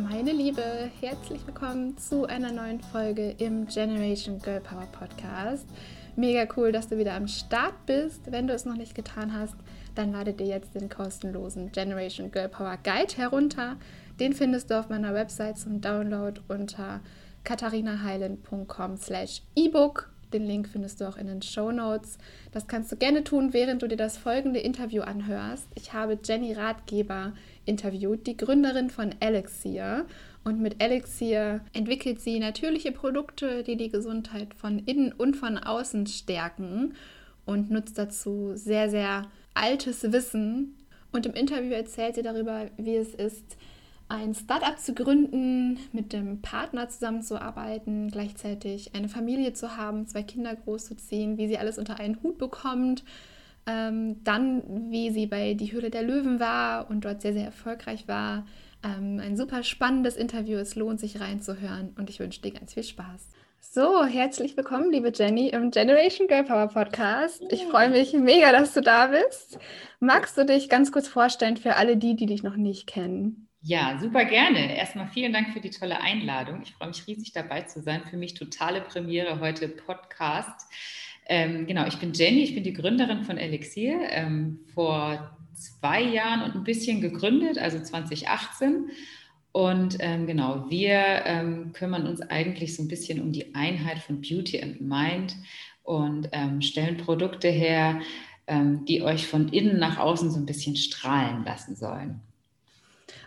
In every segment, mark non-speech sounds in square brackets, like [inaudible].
meine Liebe, herzlich willkommen zu einer neuen Folge im Generation Girl Power Podcast. Mega cool, dass du wieder am Start bist. Wenn du es noch nicht getan hast, dann lade dir jetzt den kostenlosen Generation Girl Power Guide herunter. Den findest du auf meiner Website zum Download unter katharinaheilen.com slash ebook. Den Link findest du auch in den Show Notes. Das kannst du gerne tun, während du dir das folgende Interview anhörst. Ich habe Jenny Ratgeber interviewt, die Gründerin von Elixir. Und mit Elixir entwickelt sie natürliche Produkte, die die Gesundheit von innen und von außen stärken und nutzt dazu sehr, sehr altes Wissen. Und im Interview erzählt sie darüber, wie es ist, ein Startup zu gründen, mit dem Partner zusammenzuarbeiten, gleichzeitig eine Familie zu haben, zwei Kinder großzuziehen, wie sie alles unter einen Hut bekommt. Ähm, dann, wie sie bei Die Höhle der Löwen war und dort sehr, sehr erfolgreich war. Ähm, ein super spannendes Interview. Es lohnt sich reinzuhören und ich wünsche dir ganz viel Spaß. So, herzlich willkommen, liebe Jenny, im Generation Girl Power Podcast. Ich freue mich mega, dass du da bist. Magst du dich ganz kurz vorstellen für alle die, die dich noch nicht kennen? Ja, super gerne. Erstmal vielen Dank für die tolle Einladung. Ich freue mich riesig dabei zu sein. Für mich totale Premiere heute Podcast. Ähm, genau, ich bin Jenny, ich bin die Gründerin von Elixir. Ähm, vor zwei Jahren und ein bisschen gegründet, also 2018. Und ähm, genau, wir ähm, kümmern uns eigentlich so ein bisschen um die Einheit von Beauty and Mind und ähm, stellen Produkte her, ähm, die euch von innen nach außen so ein bisschen strahlen lassen sollen.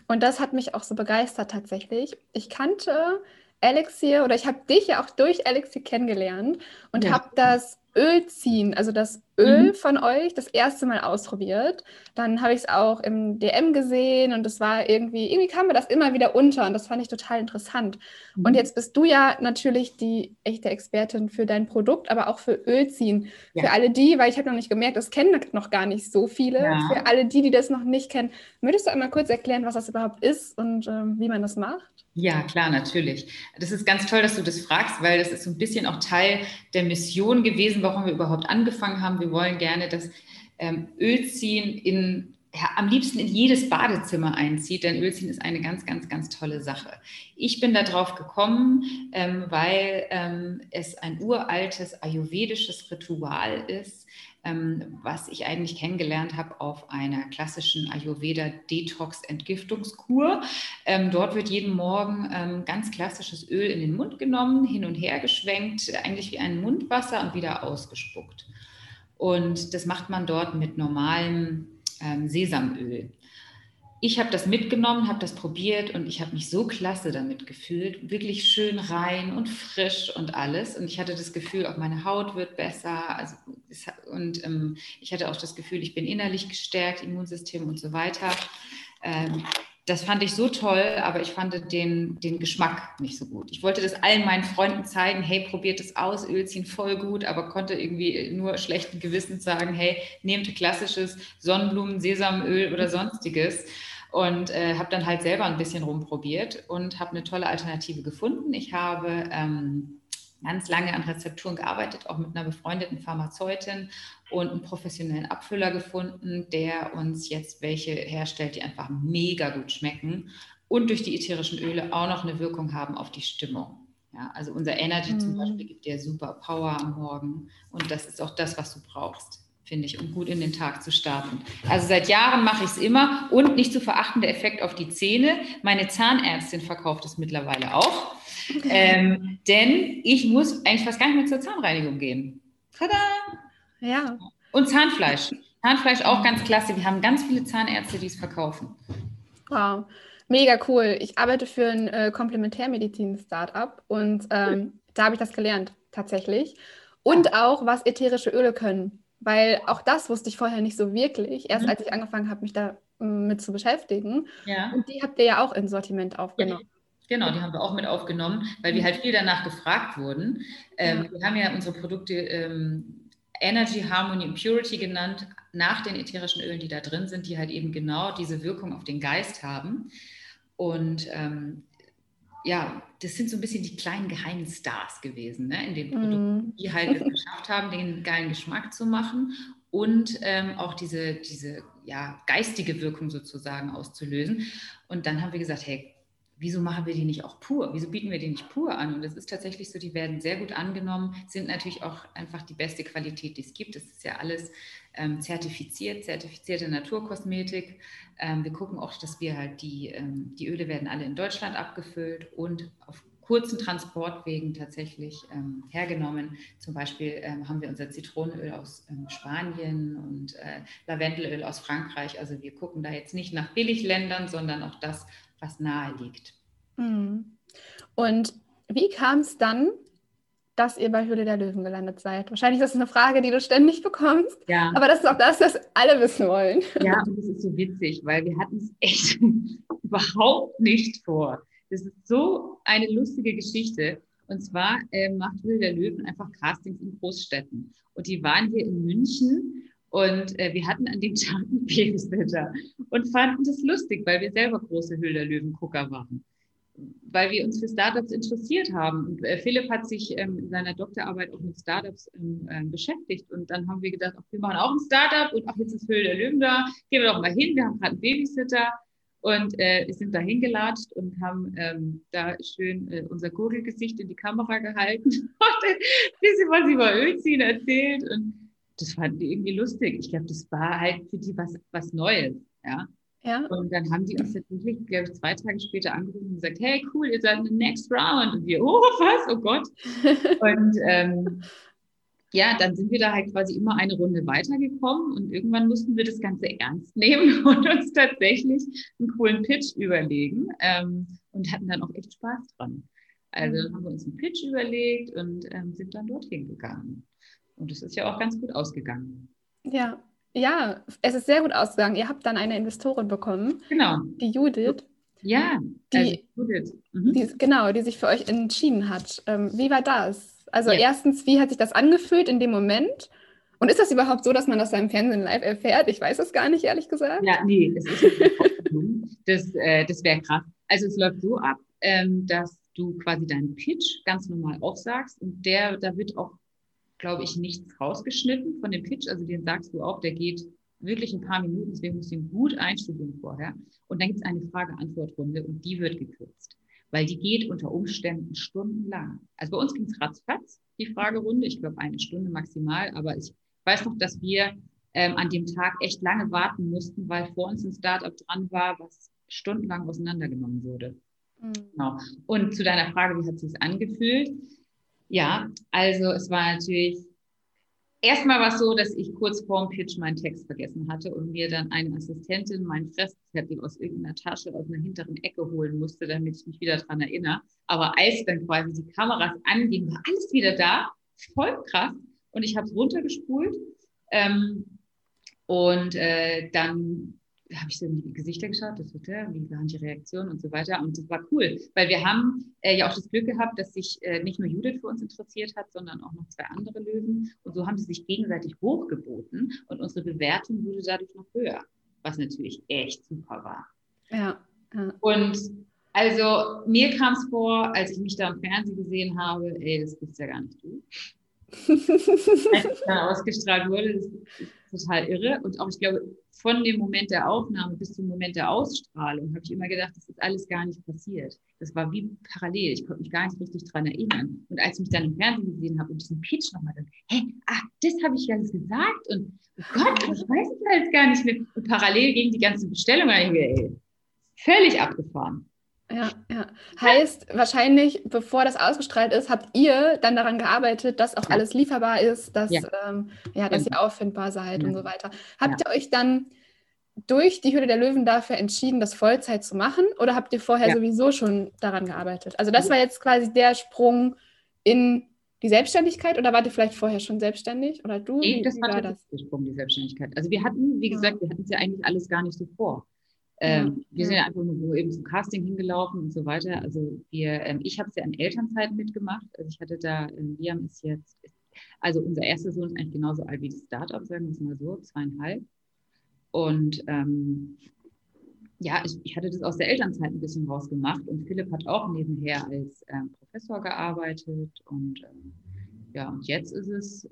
Und das hat mich auch so begeistert tatsächlich. Ich kannte Elixir oder ich habe dich ja auch durch Elixir kennengelernt und ja. habe das Öl ziehen, also das Öl mhm. von euch, das erste Mal ausprobiert. Dann habe ich es auch im DM gesehen und es war irgendwie, irgendwie kam mir das immer wieder unter und das fand ich total interessant. Mhm. Und jetzt bist du ja natürlich die echte Expertin für dein Produkt, aber auch für Ölziehen. Ja. Für alle die, weil ich habe noch nicht gemerkt, das kennen noch gar nicht so viele. Ja. Für alle die, die das noch nicht kennen, würdest du einmal kurz erklären, was das überhaupt ist und ähm, wie man das macht? Ja, klar, natürlich. Das ist ganz toll, dass du das fragst, weil das ist so ein bisschen auch Teil der Mission gewesen, warum wir überhaupt angefangen haben. Wir wollen gerne das ähm, Ölziehen in, ja, am liebsten in jedes Badezimmer einzieht, denn Ölziehen ist eine ganz, ganz, ganz tolle Sache. Ich bin darauf gekommen, ähm, weil ähm, es ein uraltes ayurvedisches Ritual ist, ähm, was ich eigentlich kennengelernt habe auf einer klassischen Ayurveda-Detox-Entgiftungskur. Ähm, dort wird jeden Morgen ähm, ganz klassisches Öl in den Mund genommen, hin und her geschwenkt, eigentlich wie ein Mundwasser und wieder ausgespuckt. Und das macht man dort mit normalem Sesamöl ich habe das mitgenommen, habe das probiert und ich habe mich so klasse damit gefühlt, wirklich schön rein und frisch und alles. Und ich hatte das Gefühl, auch meine Haut wird besser. Also es, und ähm, ich hatte auch das Gefühl, ich bin innerlich gestärkt, Immunsystem und so weiter. Ähm, das fand ich so toll, aber ich fand den, den Geschmack nicht so gut. Ich wollte das allen meinen Freunden zeigen, hey, probiert es aus, Ölziehen voll gut, aber konnte irgendwie nur schlechten Gewissens sagen, hey, nehmt klassisches Sonnenblumen, Sesamöl oder sonstiges und äh, habe dann halt selber ein bisschen rumprobiert und habe eine tolle Alternative gefunden. Ich habe ähm, ganz lange an Rezepturen gearbeitet, auch mit einer befreundeten Pharmazeutin und einen professionellen Abfüller gefunden, der uns jetzt welche herstellt, die einfach mega gut schmecken und durch die ätherischen Öle auch noch eine Wirkung haben auf die Stimmung. Ja, also unser Energy mhm. zum Beispiel gibt dir super Power am Morgen und das ist auch das, was du brauchst finde ich, um gut in den Tag zu starten. Also seit Jahren mache ich es immer und nicht zu verachtender Effekt auf die Zähne. Meine Zahnärztin verkauft es mittlerweile auch. Ähm, denn ich muss eigentlich fast gar nicht mehr zur Zahnreinigung gehen. Tada! Ja. Und Zahnfleisch. Zahnfleisch auch ganz klasse. Wir haben ganz viele Zahnärzte, die es verkaufen. Wow. Mega cool. Ich arbeite für ein äh, Komplementärmedizin-Startup und ähm, da habe ich das gelernt, tatsächlich. Und auch, was ätherische Öle können weil auch das wusste ich vorher nicht so wirklich, erst mhm. als ich angefangen habe, mich damit zu beschäftigen. Ja. Und die habt ihr ja auch ins Sortiment aufgenommen. Genau, die haben wir auch mit aufgenommen, weil wir mhm. halt viel danach gefragt wurden. Ähm. Wir haben ja unsere Produkte ähm, Energy, Harmony und Purity genannt, nach den ätherischen Ölen, die da drin sind, die halt eben genau diese Wirkung auf den Geist haben. Und ähm, ja, das sind so ein bisschen die kleinen geheimen Stars gewesen ne, in den Produkten, mm. die halt es geschafft haben, den geilen Geschmack zu machen und ähm, auch diese, diese ja, geistige Wirkung sozusagen auszulösen. Und dann haben wir gesagt, hey, wieso machen wir die nicht auch pur? Wieso bieten wir die nicht pur an? Und es ist tatsächlich so, die werden sehr gut angenommen, sind natürlich auch einfach die beste Qualität, die es gibt. Es ist ja alles ähm, zertifiziert, zertifizierte Naturkosmetik. Ähm, wir gucken auch, dass wir halt die, ähm, die Öle werden alle in Deutschland abgefüllt und auf kurzen Transportwegen tatsächlich ähm, hergenommen. Zum Beispiel ähm, haben wir unser Zitronenöl aus ähm, Spanien und äh, Lavendelöl aus Frankreich. Also wir gucken da jetzt nicht nach Billigländern, sondern auch das, was nahe liegt. Hm. Und wie kam es dann, dass ihr bei Höhle der Löwen gelandet seid? Wahrscheinlich ist das eine Frage, die du ständig bekommst. Ja. Aber das ist auch das, was alle wissen wollen. Ja, und das ist so witzig, weil wir hatten es echt [laughs] überhaupt nicht vor. Das ist so eine lustige Geschichte. Und zwar äh, macht Höhle der Löwen einfach Castings in Großstädten. Und die waren hier in München und äh, wir hatten an dem Tag einen Babysitter und fanden das lustig, weil wir selber große Höhle der Löwen-Gucker waren. Weil wir uns für Startups interessiert haben. Und äh, Philipp hat sich ähm, in seiner Doktorarbeit auch mit Startups ähm, äh, beschäftigt. Und dann haben wir gedacht, ach, wir machen auch ein Startup und ach, jetzt ist Höhle der Löwen da. Gehen wir doch mal hin. Wir haben gerade einen Babysitter. Und äh, sind da hingelatscht und haben ähm, da schön äh, unser Gurgelgesicht in die Kamera gehalten [laughs] und ein bisschen was über Ölziehen erzählt. Und das fanden die irgendwie lustig. Ich glaube, das war halt für die was, was Neues. Ja? ja. Und dann haben die uns tatsächlich, glaube ich, zwei Tage später angerufen und gesagt, hey, cool, ihr seid in the next round. Und wir, oh, was? Oh Gott. [laughs] und ähm, ja, dann sind wir da halt quasi immer eine Runde weitergekommen und irgendwann mussten wir das Ganze ernst nehmen [laughs] und uns tatsächlich einen coolen Pitch überlegen ähm, und hatten dann auch echt Spaß dran. Also dann haben wir uns einen Pitch überlegt und ähm, sind dann dorthin gegangen. Und es ist ja auch ganz gut ausgegangen. Ja, ja, es ist sehr gut ausgegangen. Ihr habt dann eine Investorin bekommen. Genau. Die Judith. Ja, die, also Judith. Mhm. Die, genau, die sich für euch entschieden hat. Ähm, wie war das? Also ja. erstens, wie hat sich das angefühlt in dem Moment? Und ist das überhaupt so, dass man das beim Fernsehen live erfährt? Ich weiß es gar nicht, ehrlich gesagt. Ja, nee, es ist das, äh, das wäre krass. Also es läuft so ab, ähm, dass du quasi deinen Pitch ganz normal aufsagst und der, da wird auch, glaube ich, nichts rausgeschnitten von dem Pitch. Also den sagst du auch, der geht wirklich ein paar Minuten, deswegen musst du ihn gut einstudieren vorher. Und dann gibt es eine Frage-Antwort-Runde und die wird gekürzt weil die geht unter Umständen stundenlang. Also bei uns ging es ratzfatz, die Fragerunde, ich glaube eine Stunde maximal, aber ich weiß noch, dass wir ähm, an dem Tag echt lange warten mussten, weil vor uns ein Startup dran war, was stundenlang auseinandergenommen wurde. Mhm. Genau. Und zu deiner Frage, wie hat es sich angefühlt? Ja, also es war natürlich Erstmal war es so, dass ich kurz vorm Pitch meinen Text vergessen hatte und mir dann eine Assistentin meinen Fresszettel aus irgendeiner Tasche aus einer hinteren Ecke holen musste, damit ich mich wieder daran erinnere. Aber als dann quasi die Kameras angingen, war alles wieder da. Voll krass. Und ich habe es runtergespult. Ähm, und äh, dann habe ich so in die Gesichter geschaut, das Hotel, wie waren die Reaktionen und so weiter. Und das war cool, weil wir haben äh, ja auch das Glück gehabt, dass sich äh, nicht nur Judith für uns interessiert hat, sondern auch noch zwei andere Löwen. Und so haben sie sich gegenseitig hochgeboten und unsere Bewertung wurde dadurch noch höher, was natürlich echt super war. Ja. ja. Und also mir kam es vor, als ich mich da im Fernsehen gesehen habe, ey, das bist ja gar nicht du. [laughs] als dann ausgestrahlt wurde, das ist total irre. Und auch, ich glaube, von dem Moment der Aufnahme bis zum Moment der Ausstrahlung habe ich immer gedacht, das ist alles gar nicht passiert. Das war wie parallel. Ich konnte mich gar nicht richtig daran erinnern. Und als ich mich dann im Fernsehen gesehen habe und diesen Pitch nochmal dann, hä, ah, das habe ich alles gesagt und oh Gott, ich weiß es alles gar nicht mehr. Und parallel gegen die ganze Bestellung, ey, völlig abgefahren. Ja, ja. Heißt wahrscheinlich, bevor das ausgestrahlt ist, habt ihr dann daran gearbeitet, dass auch ja. alles lieferbar ist, dass, ja. Ähm, ja dass genau. ihr auffindbar seid und so weiter. Habt ihr euch dann durch die Hülle der Löwen dafür entschieden, das Vollzeit zu machen oder habt ihr vorher sowieso schon daran gearbeitet? Also das war jetzt quasi der Sprung in die Selbstständigkeit oder wart ihr vielleicht vorher schon selbstständig oder du? Nee, das war, war das? der Sprung, die Selbstständigkeit. Also wir hatten, wie gesagt, wir hatten es ja eigentlich alles gar nicht so vor. Ähm, wir sind ja einfach nur eben zum Casting hingelaufen und so weiter. Also wir, ähm, ich habe es ja in Elternzeit mitgemacht. Also ich hatte da, ähm, Liam ist jetzt, also unser erster Sohn ist eigentlich genauso alt wie das Startup, sagen wir es mal so, zweieinhalb. Und ähm, ja, ich, ich, hatte das aus der Elternzeit ein bisschen rausgemacht und Philipp hat auch nebenher als ähm, Professor gearbeitet und ähm, ja, und jetzt ist es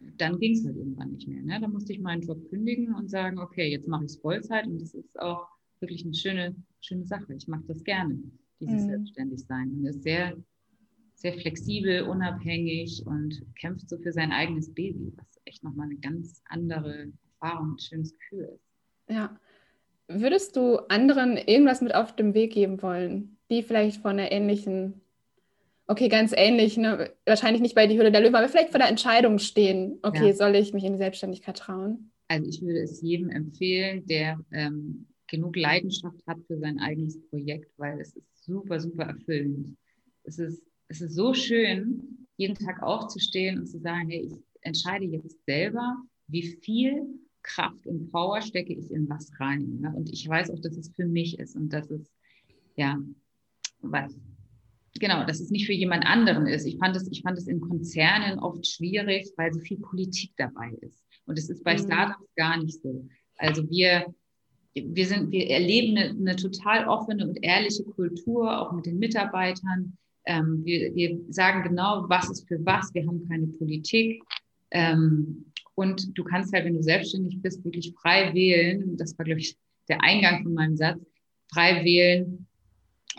dann ging es halt irgendwann nicht mehr. Ne? Da musste ich meinen Job kündigen und sagen, okay, jetzt mache ich es Vollzeit und das ist auch wirklich eine schöne, schöne Sache. Ich mag das gerne, dieses mhm. Selbstständigsein. Und ist sehr, sehr flexibel, unabhängig und kämpft so für sein eigenes Baby, was echt nochmal eine ganz andere Erfahrung, ein schönes Gefühl ist. Ja. Würdest du anderen irgendwas mit auf dem Weg geben wollen, die vielleicht von einer ähnlichen, okay, ganz ähnlich, ne? wahrscheinlich nicht bei die Hürde der Löwen, aber vielleicht vor der Entscheidung stehen, okay, ja. soll ich mich in die Selbstständigkeit trauen? Also ich würde es jedem empfehlen, der ähm, genug Leidenschaft hat für sein eigenes Projekt, weil es ist super, super erfüllend. Es ist, es ist so schön, jeden Tag aufzustehen und zu sagen, hey, ich entscheide jetzt selber, wie viel Kraft und Power stecke ich in was rein. Ja? Und ich weiß auch, dass es für mich ist und dass es, ja, was, genau, dass es nicht für jemand anderen ist. Ich fand es, ich fand es in Konzernen oft schwierig, weil so viel Politik dabei ist. Und es ist bei mhm. Startups gar nicht so. Also wir, wir sind, wir erleben eine, eine, total offene und ehrliche Kultur, auch mit den Mitarbeitern. Ähm, wir, wir sagen genau, was ist für was. Wir haben keine Politik. Ähm, und du kannst halt, wenn du selbstständig bist, wirklich frei wählen. Das war, glaube ich, der Eingang von meinem Satz. Frei wählen.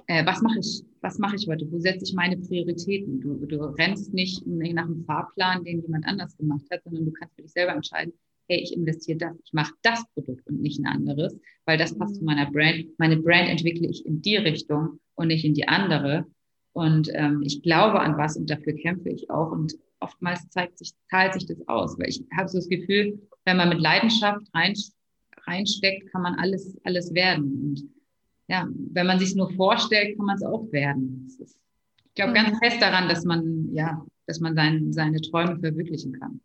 Äh, was mache ich? Was mache ich heute? Wo setze ich meine Prioritäten? Du, du rennst nicht nach einem Fahrplan, den jemand anders gemacht hat, sondern du kannst für dich selber entscheiden, hey, ich investiere das, ich mache das Produkt und nicht ein anderes, weil das passt zu meiner Brand. Meine Brand entwickle ich in die Richtung und nicht in die andere. Und ähm, ich glaube an was und dafür kämpfe ich auch. Und oftmals zeigt sich, zahlt sich das aus, weil ich habe so das Gefühl, wenn man mit Leidenschaft rein, reinsteckt, kann man alles, alles werden. Und ja, wenn man sich nur vorstellt, kann man es auch werden. Ist, ich glaube ganz mhm. fest daran, dass man, ja, dass man sein, seine Träume verwirklichen kann.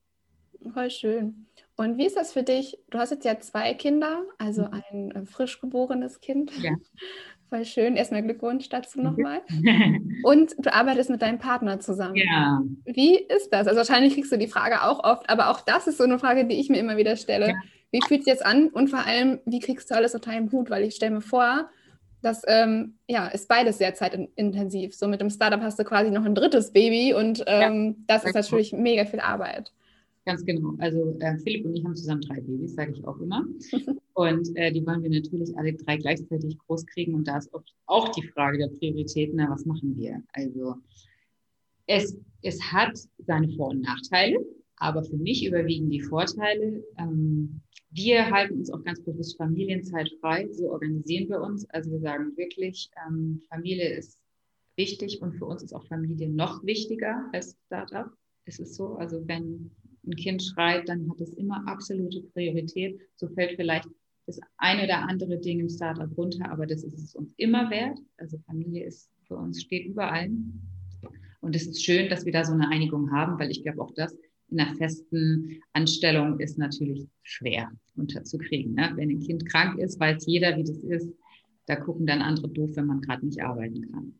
Voll schön. Und wie ist das für dich? Du hast jetzt ja zwei Kinder, also mhm. ein äh, frisch geborenes Kind. Ja. [laughs] Voll schön. Erstmal Glückwunsch dazu nochmal. [laughs] Und du arbeitest mit deinem Partner zusammen. Ja. Wie ist das? Also wahrscheinlich kriegst du die Frage auch oft, aber auch das ist so eine Frage, die ich mir immer wieder stelle. Ja. Wie fühlt sich jetzt an? Und vor allem, wie kriegst du alles unter einem Hut? Weil ich stelle mir vor, das ähm, ja, ist beides sehr zeitintensiv. So mit dem Startup hast du quasi noch ein drittes Baby und ähm, ja, das ist natürlich mega viel Arbeit. Ganz genau. Also äh, Philipp und ich haben zusammen drei Babys, sage ich auch immer. [laughs] Und äh, die wollen wir natürlich alle drei gleichzeitig groß kriegen. Und da ist auch die Frage der Prioritäten, na, was machen wir? Also es, es hat seine Vor- und Nachteile, aber für mich überwiegen die Vorteile. Ähm, wir halten uns auch ganz bewusst Familienzeit frei. So organisieren wir uns. Also wir sagen wirklich, ähm, Familie ist wichtig und für uns ist auch Familie noch wichtiger als Startup. Es ist so, also wenn ein Kind schreit, dann hat es immer absolute Priorität. So fällt vielleicht das eine oder andere Ding im Startup runter, aber das ist es uns immer wert. Also Familie ist für uns steht überall. Und es ist schön, dass wir da so eine Einigung haben, weil ich glaube auch das in einer festen Anstellung ist natürlich schwer unterzukriegen. Ne? Wenn ein Kind krank ist, weiß jeder, wie das ist. Da gucken dann andere doof, wenn man gerade nicht arbeiten kann.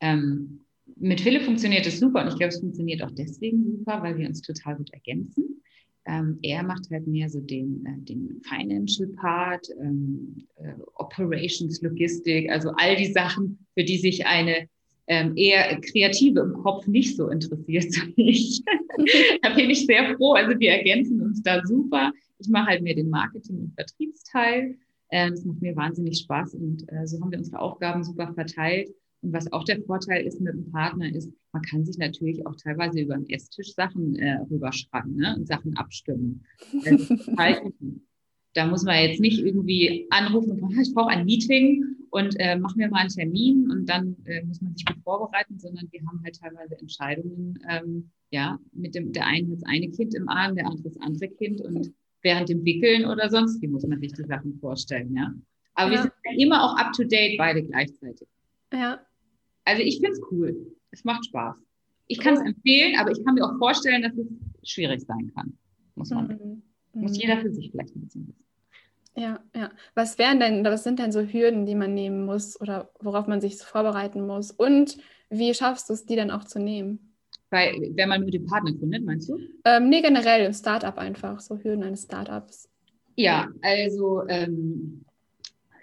Ähm, mit Philipp funktioniert es super und ich glaube, es funktioniert auch deswegen super, weil wir uns total gut ergänzen. Ähm, er macht halt mehr so den, äh, den Financial Part, ähm, äh, Operations, Logistik, also all die Sachen, für die sich eine ähm, eher Kreative im Kopf nicht so interessiert [laughs] wie ich. [laughs] da bin ich sehr froh. Also wir ergänzen uns da super. Ich mache halt mehr den Marketing- und Vertriebsteil. Äh, das macht mir wahnsinnig Spaß und äh, so haben wir unsere Aufgaben super verteilt. Und was auch der Vorteil ist mit dem Partner, ist, man kann sich natürlich auch teilweise über den Esstisch Sachen äh, rüberschreiben ne? und Sachen abstimmen. [laughs] da muss man jetzt nicht irgendwie anrufen und sagen, ich brauche ein Meeting und äh, machen wir mal einen Termin und dann äh, muss man sich gut vorbereiten, sondern wir haben halt teilweise Entscheidungen, ähm, ja, mit dem, der eine hat das eine Kind im Arm, der andere das andere Kind und während dem Wickeln oder sonst wie muss man sich die Sachen vorstellen, ja. Aber ja. wir sind immer auch up to date, beide gleichzeitig. Ja, also ich finde es cool. Es macht Spaß. Ich kann es empfehlen, aber ich kann mir auch vorstellen, dass es schwierig sein kann. Muss man. Mhm. Muss jeder für sich vielleicht ein bisschen wissen. Ja, ja. Was wären denn, was sind denn so Hürden, die man nehmen muss oder worauf man sich vorbereiten muss? Und wie schaffst du es, die dann auch zu nehmen? Weil, wenn man mit dem Partner gründet, meinst du? Ähm, nee, generell Startup einfach, so Hürden eines Startups. Ja, also ähm,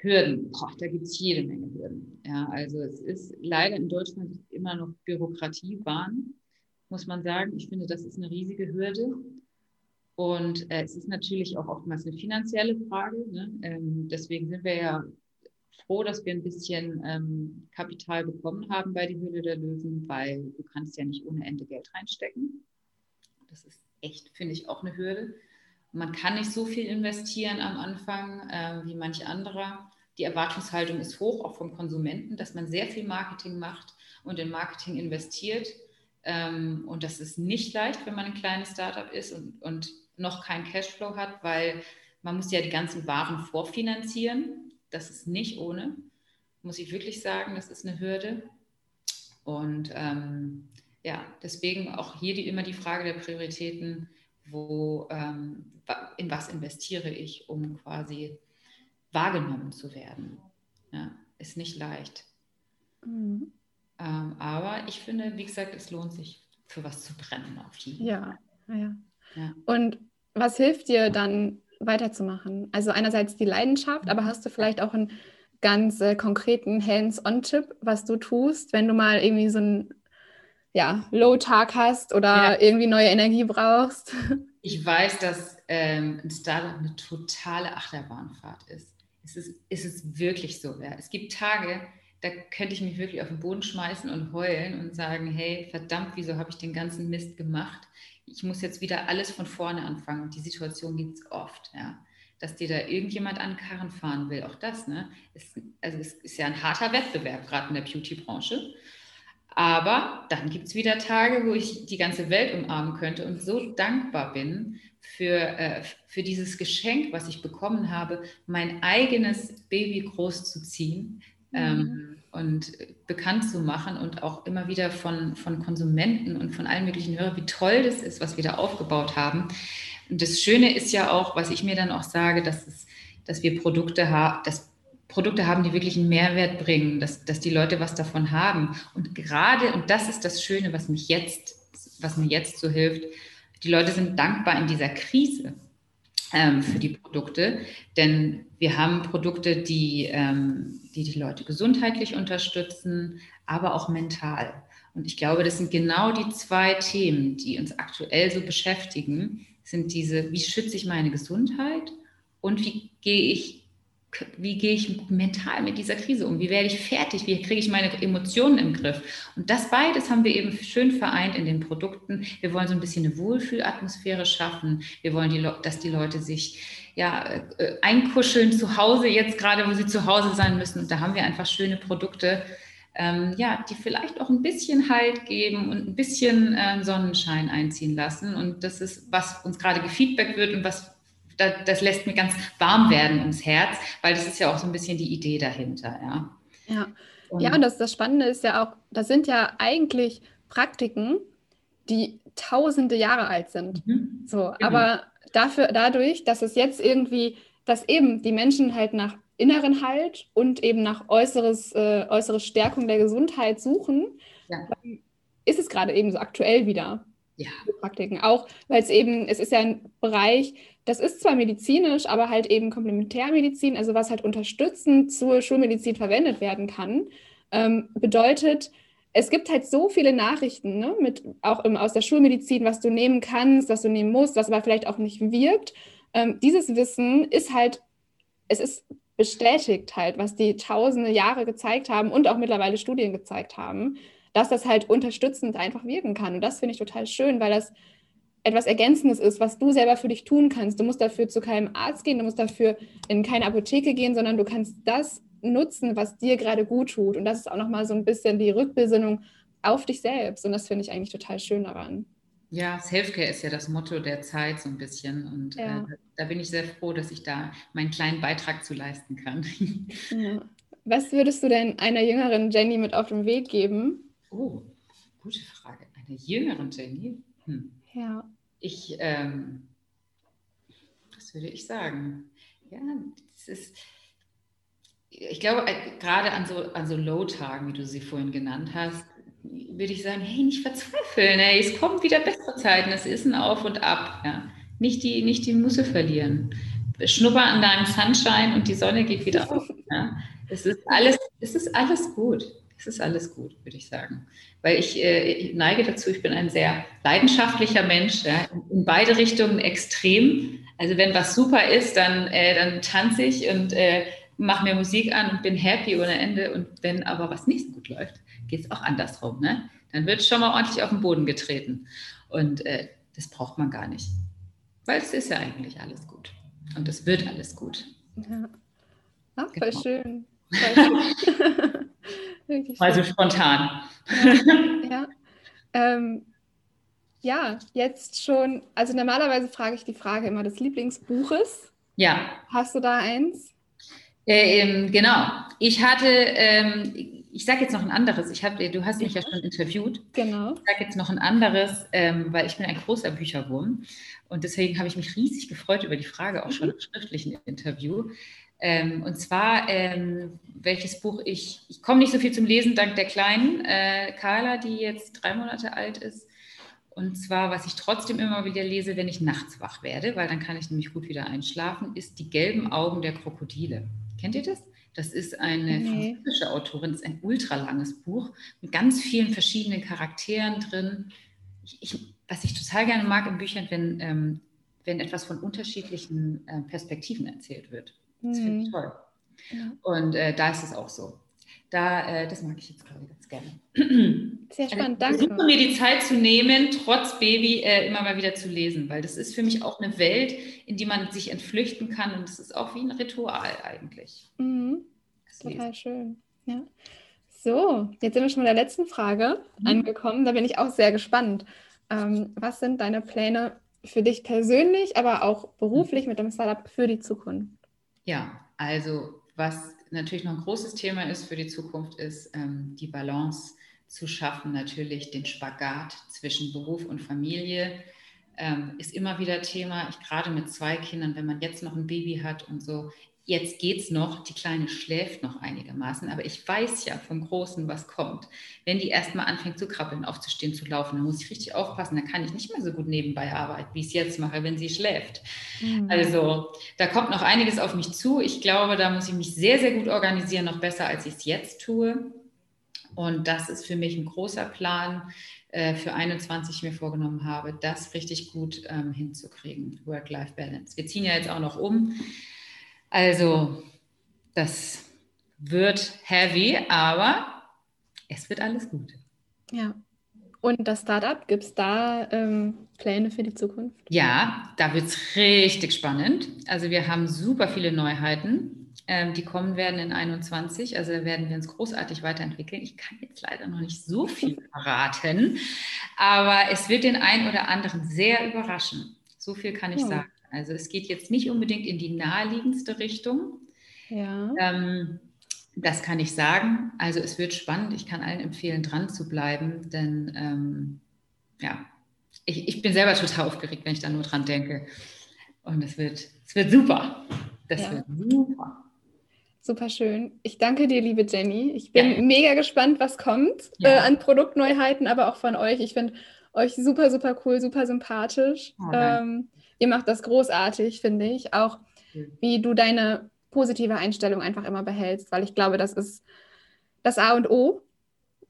Hürden, Boah, da gibt es jede Menge Hürden. Ja, also es ist leider in Deutschland immer noch Bürokratiebahn, muss man sagen. Ich finde, das ist eine riesige Hürde. Und äh, es ist natürlich auch oftmals eine finanzielle Frage. Ne? Ähm, deswegen sind wir ja froh, dass wir ein bisschen ähm, Kapital bekommen haben bei die Höhle der Löwen, weil du kannst ja nicht ohne Ende Geld reinstecken. Das ist echt, finde ich, auch eine Hürde. Man kann nicht so viel investieren am Anfang äh, wie manch anderer. Die Erwartungshaltung ist hoch, auch vom Konsumenten, dass man sehr viel Marketing macht und in Marketing investiert. Ähm, und das ist nicht leicht, wenn man ein kleines Startup ist und, und noch keinen Cashflow hat, weil man muss ja die ganzen Waren vorfinanzieren. Das ist nicht ohne, muss ich wirklich sagen, das ist eine Hürde. Und ähm, ja, deswegen auch hier die, immer die Frage der Prioritäten, wo, ähm, in was investiere ich, um quasi wahrgenommen zu werden. Ja, ist nicht leicht. Mhm. Ähm, aber ich finde, wie gesagt, es lohnt sich, für was zu brennen auf jeden ja, Fall. Ja. ja. Und was hilft dir dann weiterzumachen? Also einerseits die Leidenschaft, aber hast du vielleicht auch einen ganz äh, konkreten Hands-on-Tipp, was du tust, wenn du mal irgendwie so einen ja, Low-Tag hast oder ja. irgendwie neue Energie brauchst? [laughs] Ich weiß, dass ähm, ein Startup eine totale Achterbahnfahrt ist. Es ist, es ist wirklich so. Ja. Es gibt Tage, da könnte ich mich wirklich auf den Boden schmeißen und heulen und sagen, hey, verdammt, wieso habe ich den ganzen Mist gemacht? Ich muss jetzt wieder alles von vorne anfangen. Die Situation gibt es oft, ja. Dass dir da irgendjemand an Karren fahren will. Auch das, ne? Ist, also es ist ja ein harter Wettbewerb, gerade in der Beauty-Branche. Aber dann gibt es wieder Tage, wo ich die ganze Welt umarmen könnte und so dankbar bin für, äh, für dieses Geschenk, was ich bekommen habe, mein eigenes Baby großzuziehen, ähm, mhm. Und bekannt zu machen und auch immer wieder von, von Konsumenten und von allen möglichen Hörern, wie toll das ist, was wir da aufgebaut haben. Und das Schöne ist ja auch, was ich mir dann auch sage, dass, es, dass wir Produkte haben, dass Produkte haben, die wirklich einen Mehrwert bringen, dass, dass die Leute was davon haben. Und gerade, und das ist das Schöne, was mich jetzt, was mir jetzt so hilft, die Leute sind dankbar in dieser Krise ähm, für die Produkte, denn wir haben Produkte, die, ähm, die die Leute gesundheitlich unterstützen, aber auch mental. Und ich glaube, das sind genau die zwei Themen, die uns aktuell so beschäftigen, sind diese, wie schütze ich meine Gesundheit und wie gehe ich wie gehe ich mental mit dieser Krise um? Wie werde ich fertig? Wie kriege ich meine Emotionen im Griff? Und das beides haben wir eben schön vereint in den Produkten. Wir wollen so ein bisschen eine Wohlfühlatmosphäre schaffen. Wir wollen, die, dass die Leute sich ja, äh, einkuscheln zu Hause, jetzt gerade, wo sie zu Hause sein müssen. Und da haben wir einfach schöne Produkte, ähm, ja, die vielleicht auch ein bisschen Halt geben und ein bisschen äh, Sonnenschein einziehen lassen. Und das ist, was uns gerade gefeedback wird und was das lässt mir ganz warm werden ums Herz, weil das ist ja auch so ein bisschen die Idee dahinter. Ja, ja. Und, ja, und das, das Spannende ist ja auch, das sind ja eigentlich Praktiken, die tausende Jahre alt sind. Mhm. So, genau. aber dafür, dadurch, dass es jetzt irgendwie, dass eben die Menschen halt nach inneren Halt und eben nach äußeres, äh, äußere Stärkung der Gesundheit suchen, ja. ist es gerade eben so aktuell wieder. Ja. Praktiken. Auch weil es eben, es ist ja ein Bereich, das ist zwar medizinisch, aber halt eben Komplementärmedizin, also was halt unterstützend zur Schulmedizin verwendet werden kann, ähm, bedeutet, es gibt halt so viele Nachrichten, ne, mit auch im, aus der Schulmedizin, was du nehmen kannst, was du nehmen musst, was aber vielleicht auch nicht wirkt. Ähm, dieses Wissen ist halt, es ist bestätigt halt, was die tausende Jahre gezeigt haben und auch mittlerweile Studien gezeigt haben, dass das halt unterstützend einfach wirken kann. Und das finde ich total schön, weil das etwas Ergänzendes ist, was du selber für dich tun kannst. Du musst dafür zu keinem Arzt gehen, du musst dafür in keine Apotheke gehen, sondern du kannst das nutzen, was dir gerade gut tut. Und das ist auch nochmal so ein bisschen die Rückbesinnung auf dich selbst. Und das finde ich eigentlich total schön daran. Ja, Selfcare ist ja das Motto der Zeit so ein bisschen. Und ja. äh, da bin ich sehr froh, dass ich da meinen kleinen Beitrag zu leisten kann. [laughs] Ja. Was würdest du denn einer jüngeren Jenny mit auf den Weg geben? Oh, gute Frage. Einer jüngeren Jenny? Hm. Ja. Ich, ähm, was würde ich sagen? Ja, das ist, ich glaube, äh, gerade an so, an so Low-Tagen, wie du sie vorhin genannt hast, würde ich sagen, hey, nicht verzweifeln, ey, es kommen wieder bessere Zeiten, es ist ein Auf und Ab. Ja. Nicht, die, nicht die Musse verlieren. Schnupper an deinem Sunshine und die Sonne geht wieder auf. Ja. Es, ist alles, es ist alles gut. Es ist alles gut, würde ich sagen. Weil ich, äh, ich, neige dazu, ich bin ein sehr leidenschaftlicher Mensch, ja, in beide Richtungen extrem. Also wenn was super ist, dann, äh, dann tanze ich und äh, mache mir Musik an und bin happy ohne Ende. Und wenn aber was nicht so gut läuft, geht es auch andersrum. Ne? Dann wird schon mal ordentlich auf den Boden getreten. Und äh, das braucht man gar nicht. Weil es ist ja eigentlich alles gut. Und es wird alles gut. Ja. Ach, voll genau. schön. Voll schön. [laughs] also spontan. Ja. Ja. Ähm, ja, jetzt schon. Also normalerweise frage ich die Frage immer des Lieblingsbuches. Ja. Hast du da eins? Äh, ähm, genau. Ich hatte, ähm, ich sage jetzt noch ein anderes. Ich hab, du hast mich ja schon interviewt. Genau. Ich sage jetzt noch ein anderes, ähm, weil ich bin ein großer Bücherwurm. Und deswegen habe ich mich riesig gefreut über die Frage, auch schon im schriftlichen Interview. Ähm, und zwar, ähm, welches Buch ich, ich komme nicht so viel zum Lesen, dank der Kleinen, äh, Carla, die jetzt drei Monate alt ist. Und zwar, was ich trotzdem immer wieder lese, wenn ich nachts wach werde, weil dann kann ich nämlich gut wieder einschlafen, ist Die gelben Augen der Krokodile. Kennt ihr das? Das ist eine nee. französische Autorin, das ist ein ultralanges Buch mit ganz vielen verschiedenen Charakteren drin. Ich, ich, was ich total gerne mag in Büchern, wenn, ähm, wenn etwas von unterschiedlichen äh, Perspektiven erzählt wird. Das mhm. finde ich toll. Ja. Und äh, da ist es auch so. Da, äh, das mag ich jetzt gerade ganz gerne. Sehr spannend, danke. Ich versuche mir die Zeit zu nehmen, trotz Baby äh, immer mal wieder zu lesen, weil das ist für mich auch eine Welt, in die man sich entflüchten kann und das ist auch wie ein Ritual eigentlich. Mhm. Total schön. Ja. So, jetzt sind wir schon bei der letzten Frage mhm. angekommen. Da bin ich auch sehr gespannt. Ähm, was sind deine Pläne für dich persönlich, aber auch beruflich mit dem Startup für die Zukunft? Ja, also was natürlich noch ein großes Thema ist für die Zukunft, ist ähm, die Balance zu schaffen, natürlich den Spagat zwischen Beruf und Familie. Ähm, ist immer wieder Thema, ich gerade mit zwei Kindern, wenn man jetzt noch ein Baby hat und so, jetzt geht's noch, die Kleine schläft noch einigermaßen, aber ich weiß ja vom Großen, was kommt. Wenn die erstmal anfängt zu krabbeln, aufzustehen, zu laufen, dann muss ich richtig aufpassen, dann kann ich nicht mehr so gut nebenbei arbeiten, wie ich es jetzt mache, wenn sie schläft. Mhm. Also da kommt noch einiges auf mich zu. Ich glaube, da muss ich mich sehr, sehr gut organisieren, noch besser, als ich es jetzt tue. Und das ist für mich ein großer Plan äh, für 21 mir vorgenommen habe, das richtig gut ähm, hinzukriegen, Work-Life-Balance. Wir ziehen ja jetzt auch noch um. Also, das wird heavy, aber es wird alles gut. Ja. Und das Startup, gibt es da ähm, Pläne für die Zukunft? Ja, da wird es richtig spannend. Also wir haben super viele Neuheiten, ähm, die kommen werden in 21. Also da werden wir uns großartig weiterentwickeln. Ich kann jetzt leider noch nicht so viel [laughs] verraten, aber es wird den einen oder anderen sehr überraschen. So viel kann ich ja. sagen. Also es geht jetzt nicht unbedingt in die naheliegendste Richtung. Ja. Ähm, das kann ich sagen. Also es wird spannend. Ich kann allen empfehlen, dran zu bleiben, denn ähm, ja, ich, ich, bin selber total aufgeregt, wenn ich da nur dran denke. Und es wird, es wird super. Das ja. wird super. Super schön. Ich danke dir, liebe Jenny. Ich bin ja. mega gespannt, was kommt ja. äh, an Produktneuheiten, aber auch von euch. Ich finde euch super, super cool, super sympathisch. Oh, ähm, ihr macht das großartig, finde ich. Auch wie du deine positive Einstellung einfach immer behältst, weil ich glaube, das ist das A und O,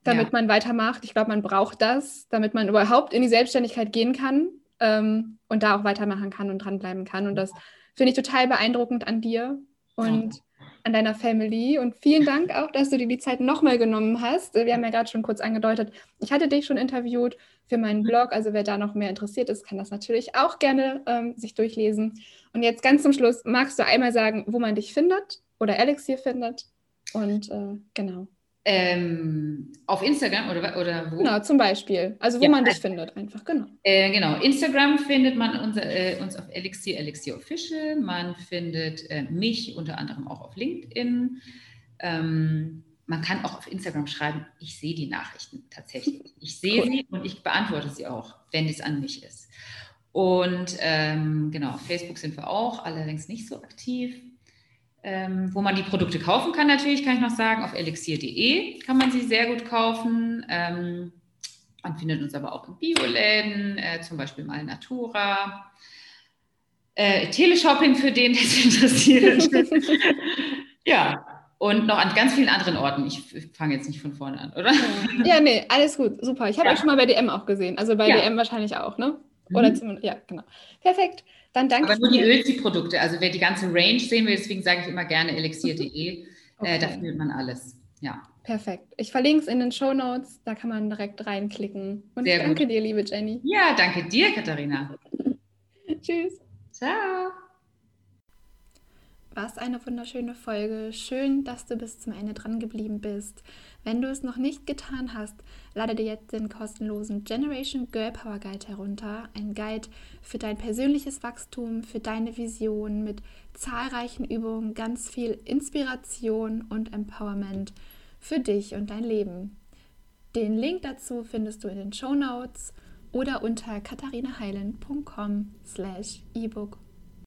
damit ja. man weitermacht. Ich glaube, man braucht das, damit man überhaupt in die Selbstständigkeit gehen kann ähm, und da auch weitermachen kann und dranbleiben kann. Und das finde ich total beeindruckend an dir und ja. An deiner Family. Und vielen Dank [laughs] auch, dass du dir die Zeit nochmal genommen hast. Wir haben ja gerade schon kurz angedeutet, ich hatte dich schon interviewt für meinen Blog. Also wer da noch mehr interessiert ist, kann das natürlich auch gerne ähm, sich durchlesen. Und jetzt ganz zum Schluss, magst du einmal sagen, wo man dich findet oder Elixier findet? Und äh, genau. Ähm, auf Instagram oder, oder wo? Genau, zum Beispiel. Also wo ja, man dich findet, einfach, genau. Äh, genau, Instagram findet man unser, äh, uns auf Elixir, Elixir Official. Man findet äh, mich unter anderem auch auf LinkedIn. Ähm, man kann auch auf Instagram schreiben, ich sehe die Nachrichten tatsächlich. Ich sehe cool. sie und ich beantworte sie auch, wenn es an mich ist. Und ähm, genau, auf Facebook sind wir auch, allerdings nicht so aktiv. Ähm, wo man die Produkte kaufen kann, natürlich, kann ich noch sagen, auf elixir.de kann man sie sehr gut kaufen. Ähm, man findet uns aber auch in Bioläden, äh, zum Beispiel mal Natura. Äh, Teleshopping für den, [laughs] der es interessiert. [laughs] ja, Und noch an ganz vielen anderen Orten. Ich fange jetzt nicht von vorne an, oder? Ja, nee, alles gut, super. Ich habe ja. euch schon mal bei DM auch gesehen. Also bei ja. DM wahrscheinlich auch, ne? Oder mhm. zumindest, ja, genau. Perfekt. Dann danke Aber nur die Ölzi-Produkte. Also wer die ganze Range sehen will, deswegen sage ich immer gerne elixier.de. Okay. Äh, da findet man alles. Ja. Perfekt. Ich verlinke es in den Show Notes, da kann man direkt reinklicken. Und Sehr danke gut. dir, liebe Jenny. Ja, danke dir, Katharina. [laughs] Tschüss. Ciao. Was eine wunderschöne Folge. Schön, dass du bis zum Ende dran geblieben bist. Wenn du es noch nicht getan hast, lade dir jetzt den kostenlosen Generation Girl Power Guide herunter. Ein Guide für dein persönliches Wachstum, für deine Vision mit zahlreichen Übungen, ganz viel Inspiration und Empowerment für dich und dein Leben. Den Link dazu findest du in den Show Notes oder unter katharinaheilen.com slash ebook